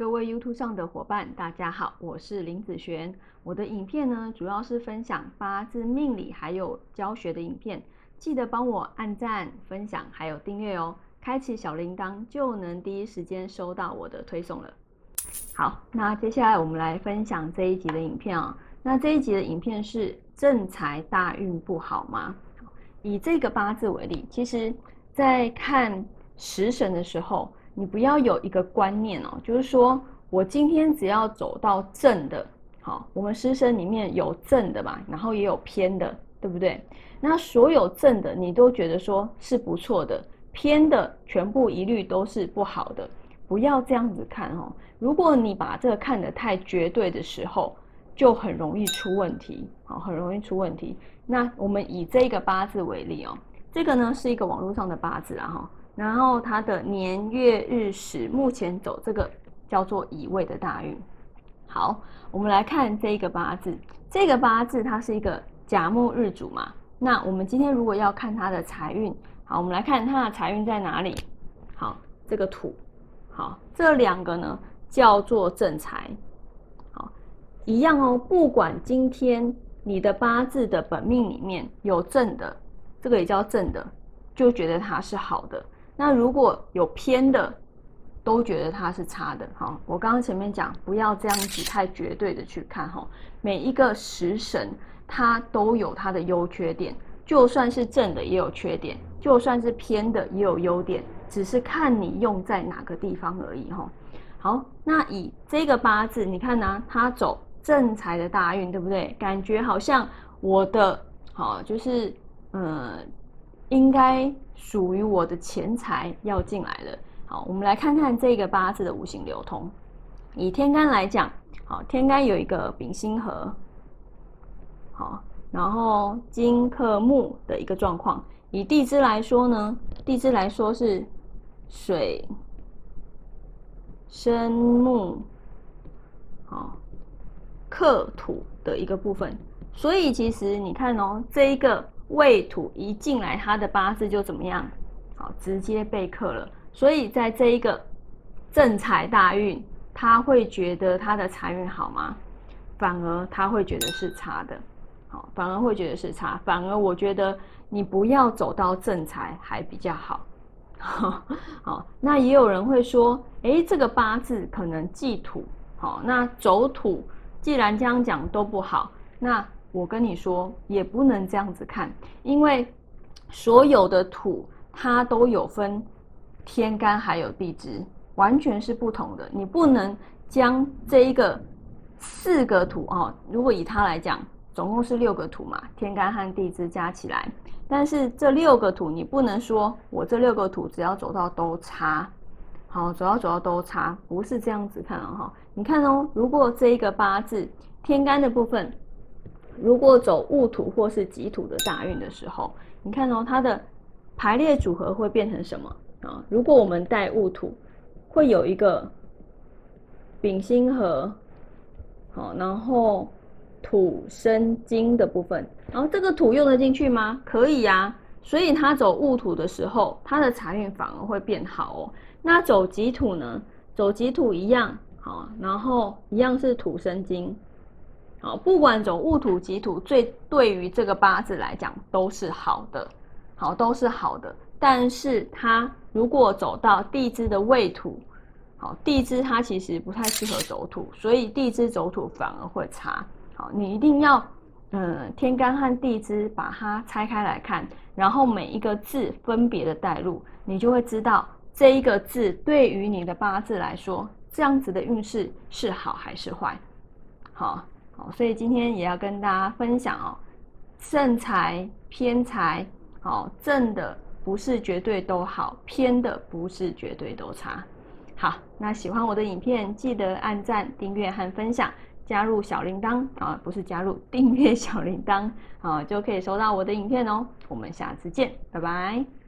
各位 YouTube 上的伙伴，大家好，我是林子璇。我的影片呢，主要是分享八字命理还有教学的影片，记得帮我按赞、分享还有订阅哦，开启小铃铛就能第一时间收到我的推送了。好，那接下来我们来分享这一集的影片啊。那这一集的影片是正财大运不好吗？以这个八字为例，其实在看食神的时候。你不要有一个观念哦，就是说我今天只要走到正的，好，我们师生里面有正的嘛，然后也有偏的，对不对？那所有正的你都觉得说是不错的，偏的全部一律都是不好的，不要这样子看哦。如果你把这个看得太绝对的时候，就很容易出问题，好，很容易出问题。那我们以这个八字为例哦，这个呢是一个网络上的八字啊哈。然后它的年月日时目前走这个叫做乙未的大运。好，我们来看这个八字，这个八字它是一个甲木日主嘛。那我们今天如果要看它的财运，好，我们来看它的财运在哪里。好，这个土，好，这两个呢叫做正财。好，一样哦，不管今天你的八字的本命里面有正的，这个也叫正的，就觉得它是好的。那如果有偏的，都觉得它是差的。哈，我刚刚前面讲，不要这样子太绝对的去看哈。每一个食神，它都有它的优缺点，就算是正的也有缺点，就算是偏的也有优点，只是看你用在哪个地方而已哈。好，那以这个八字，你看呢，它走正财的大运，对不对？感觉好像我的，好，就是嗯。应该属于我的钱财要进来了。好，我们来看看这个八字的五行流通。以天干来讲，好，天干有一个丙辛合，好，然后金克木的一个状况。以地支来说呢，地支来说是水生木，好，克土的一个部分。所以其实你看哦，这一个。未土一进来，他的八字就怎么样？好，直接被克了。所以在这一个正财大运，他会觉得他的财运好吗？反而他会觉得是差的。好，反而会觉得是差。反而我觉得你不要走到正财还比较好。好，那也有人会说，哎，这个八字可能忌土。好，那走土，既然这样讲都不好，那。我跟你说，也不能这样子看，因为所有的土它都有分天干还有地支，完全是不同的。你不能将这一个四个土哦，如果以它来讲，总共是六个土嘛，天干和地支加起来。但是这六个土，你不能说我这六个土只要走到都差，好，走到走到都差，不是这样子看哦。你看哦，如果这一个八字天干的部分。如果走戊土或是己土的大运的时候，你看哦，它的排列组合会变成什么啊？如果我们带戊土，会有一个丙辛合，好，然后土生金的部分，然后这个土用得进去吗？可以呀，所以它走戊土的时候，它的财运反而会变好哦。那走己土呢？走己土一样好，然后一样是土生金。好，不管走戊土、己土，最对于这个八字来讲都是好的，好都是好的。但是它如果走到地支的未土，好地支它其实不太适合走土，所以地支走土反而会差。好，你一定要嗯天干和地支把它拆开来看，然后每一个字分别的带入，你就会知道这一个字对于你的八字来说，这样子的运势是好还是坏。好所以今天也要跟大家分享哦，正财偏财，好正的不是绝对都好，偏的不是绝对都差。好，那喜欢我的影片，记得按赞、订阅和分享，加入小铃铛啊，不是加入订阅小铃铛啊，就可以收到我的影片哦。我们下次见，拜拜。